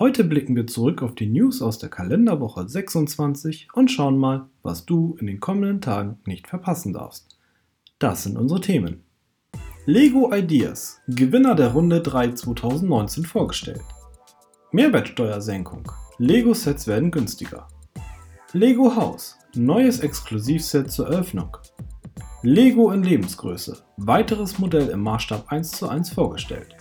Heute blicken wir zurück auf die News aus der Kalenderwoche 26 und schauen mal, was du in den kommenden Tagen nicht verpassen darfst. Das sind unsere Themen. Lego Ideas, Gewinner der Runde 3 2019 vorgestellt. Mehrwertsteuersenkung, Lego-Sets werden günstiger. Lego Haus, neues Exklusivset zur Eröffnung. Lego in Lebensgröße, weiteres Modell im Maßstab 1 zu 1 vorgestellt.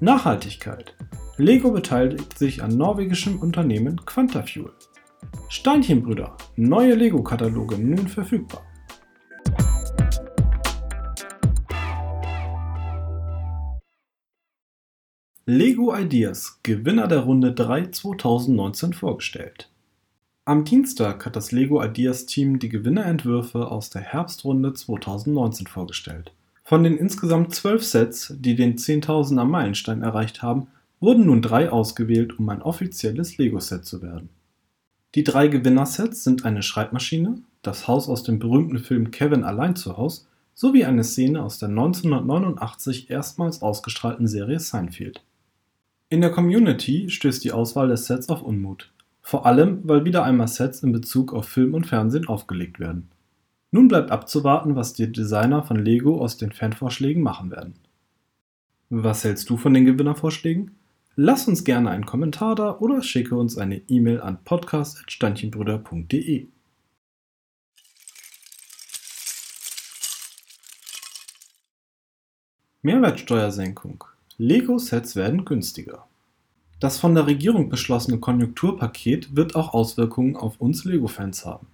Nachhaltigkeit, Lego beteiligt sich an norwegischem Unternehmen Quantafuel. Steinchenbrüder, neue Lego-Kataloge nun verfügbar. Lego Ideas, Gewinner der Runde 3 2019 vorgestellt. Am Dienstag hat das Lego Ideas Team die Gewinnerentwürfe aus der Herbstrunde 2019 vorgestellt. Von den insgesamt zwölf Sets, die den 10.000er Meilenstein erreicht haben, wurden nun drei ausgewählt, um ein offizielles Lego-Set zu werden. Die drei Gewinnersets sind eine Schreibmaschine, das Haus aus dem berühmten Film Kevin allein zu Haus sowie eine Szene aus der 1989 erstmals ausgestrahlten Serie Seinfeld. In der Community stößt die Auswahl des Sets auf Unmut. Vor allem, weil wieder einmal Sets in Bezug auf Film und Fernsehen aufgelegt werden. Nun bleibt abzuwarten, was die Designer von Lego aus den Fanvorschlägen machen werden. Was hältst du von den Gewinnervorschlägen? Lass uns gerne einen Kommentar da oder schicke uns eine E-Mail an podcast.steinchenbrüder.de. Mehrwertsteuersenkung. Lego-Sets werden günstiger. Das von der Regierung beschlossene Konjunkturpaket wird auch Auswirkungen auf uns Lego-Fans haben.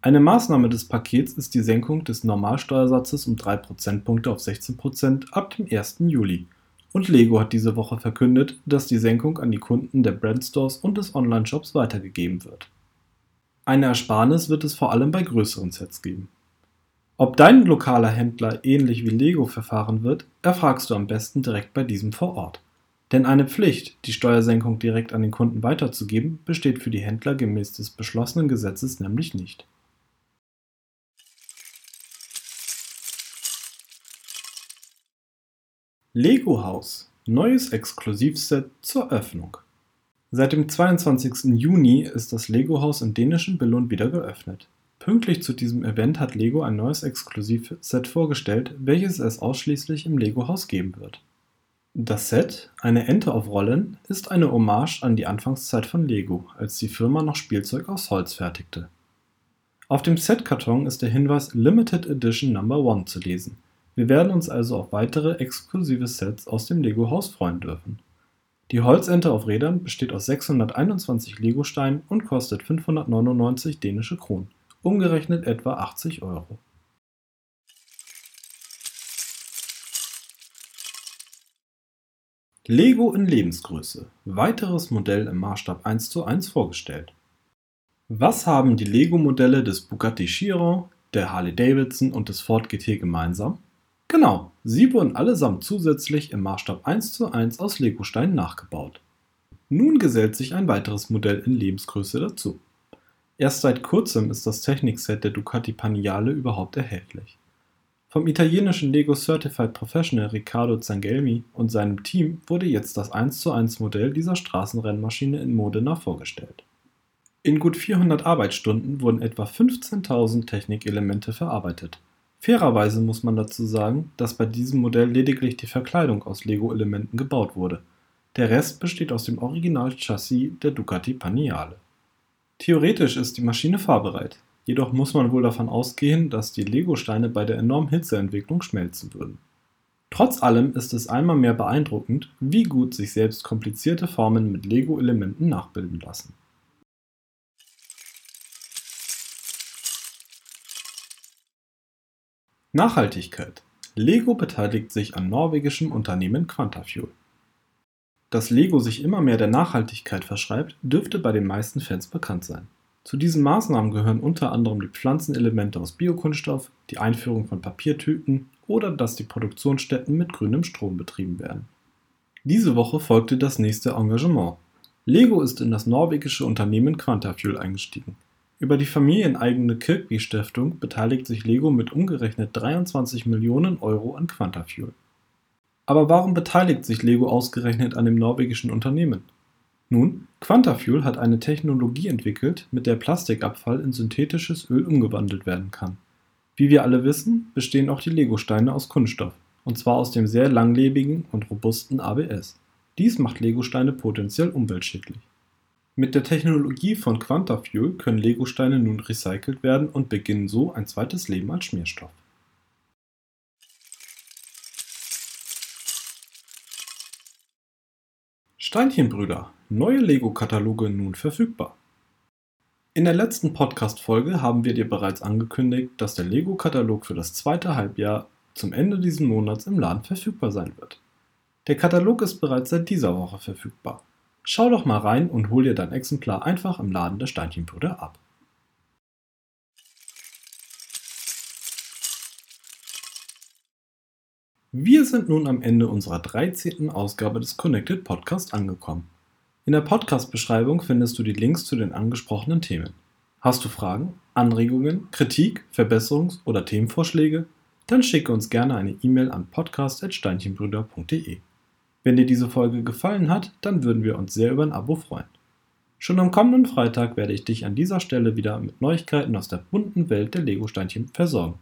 Eine Maßnahme des Pakets ist die Senkung des Normalsteuersatzes um 3 Prozentpunkte auf 16% ab dem 1. Juli und Lego hat diese Woche verkündet, dass die Senkung an die Kunden der Brandstores und des Online-Shops weitergegeben wird. Eine Ersparnis wird es vor allem bei größeren Sets geben. Ob dein lokaler Händler ähnlich wie Lego verfahren wird, erfragst du am besten direkt bei diesem vor Ort. Denn eine Pflicht, die Steuersenkung direkt an den Kunden weiterzugeben, besteht für die Händler gemäß des beschlossenen Gesetzes nämlich nicht. Lego Haus Neues Exklusivset zur Öffnung. Seit dem 22. Juni ist das Lego-Haus im dänischen Billund wieder geöffnet. Pünktlich zu diesem Event hat Lego ein neues Exklusivset vorgestellt, welches es ausschließlich im Lego-Haus geben wird. Das Set, eine Ente auf Rollen, ist eine Hommage an die Anfangszeit von Lego, als die Firma noch Spielzeug aus Holz fertigte. Auf dem Setkarton ist der Hinweis Limited Edition Number 1 zu lesen. Wir werden uns also auf weitere exklusive Sets aus dem Lego-Haus freuen dürfen. Die Holzente auf Rädern besteht aus 621 Lego-Steinen und kostet 599 dänische Kronen, umgerechnet etwa 80 Euro. Lego in Lebensgröße. Weiteres Modell im Maßstab 1 zu 1 vorgestellt. Was haben die Lego-Modelle des Bugatti Chiron, der Harley Davidson und des Ford GT gemeinsam? Genau, sie wurden allesamt zusätzlich im Maßstab 1 zu 1 aus Legosteinen nachgebaut. Nun gesellt sich ein weiteres Modell in Lebensgröße dazu. Erst seit kurzem ist das Technikset der Ducati Panigale überhaupt erhältlich. Vom italienischen Lego Certified Professional Riccardo Zangelmi und seinem Team wurde jetzt das 1 zu 1 Modell dieser Straßenrennmaschine in Modena vorgestellt. In gut 400 Arbeitsstunden wurden etwa 15.000 Technikelemente verarbeitet Fairerweise muss man dazu sagen, dass bei diesem Modell lediglich die Verkleidung aus Lego-Elementen gebaut wurde. Der Rest besteht aus dem Original-Chassis der Ducati Panigale. Theoretisch ist die Maschine fahrbereit, jedoch muss man wohl davon ausgehen, dass die Lego-Steine bei der enormen Hitzeentwicklung schmelzen würden. Trotz allem ist es einmal mehr beeindruckend, wie gut sich selbst komplizierte Formen mit Lego-Elementen nachbilden lassen. Nachhaltigkeit. Lego beteiligt sich an norwegischem Unternehmen Quantafuel. Dass Lego sich immer mehr der Nachhaltigkeit verschreibt, dürfte bei den meisten Fans bekannt sein. Zu diesen Maßnahmen gehören unter anderem die Pflanzenelemente aus Biokunststoff, die Einführung von Papiertüten oder dass die Produktionsstätten mit grünem Strom betrieben werden. Diese Woche folgte das nächste Engagement. Lego ist in das norwegische Unternehmen Quantafuel eingestiegen. Über die familieneigene Kirkby Stiftung beteiligt sich Lego mit umgerechnet 23 Millionen Euro an Quantafuel. Aber warum beteiligt sich Lego ausgerechnet an dem norwegischen Unternehmen? Nun, Quantafuel hat eine Technologie entwickelt, mit der Plastikabfall in synthetisches Öl umgewandelt werden kann. Wie wir alle wissen, bestehen auch die Legosteine aus Kunststoff, und zwar aus dem sehr langlebigen und robusten ABS. Dies macht Legosteine potenziell umweltschädlich. Mit der Technologie von Quantafuel können Legosteine nun recycelt werden und beginnen so ein zweites Leben als Schmierstoff. Steinchenbrüder, neue Lego-Kataloge nun verfügbar. In der letzten Podcast-Folge haben wir dir bereits angekündigt, dass der Lego-Katalog für das zweite Halbjahr zum Ende dieses Monats im Laden verfügbar sein wird. Der Katalog ist bereits seit dieser Woche verfügbar. Schau doch mal rein und hol dir dein Exemplar einfach im Laden der Steinchenbrüder ab. Wir sind nun am Ende unserer 13. Ausgabe des Connected Podcast angekommen. In der Podcast-Beschreibung findest du die Links zu den angesprochenen Themen. Hast du Fragen, Anregungen, Kritik, Verbesserungs- oder Themenvorschläge? Dann schicke uns gerne eine E-Mail an podcast.steinchenbrüder.de. Wenn dir diese Folge gefallen hat, dann würden wir uns sehr über ein Abo freuen. Schon am kommenden Freitag werde ich dich an dieser Stelle wieder mit Neuigkeiten aus der bunten Welt der Lego-Steinchen versorgen.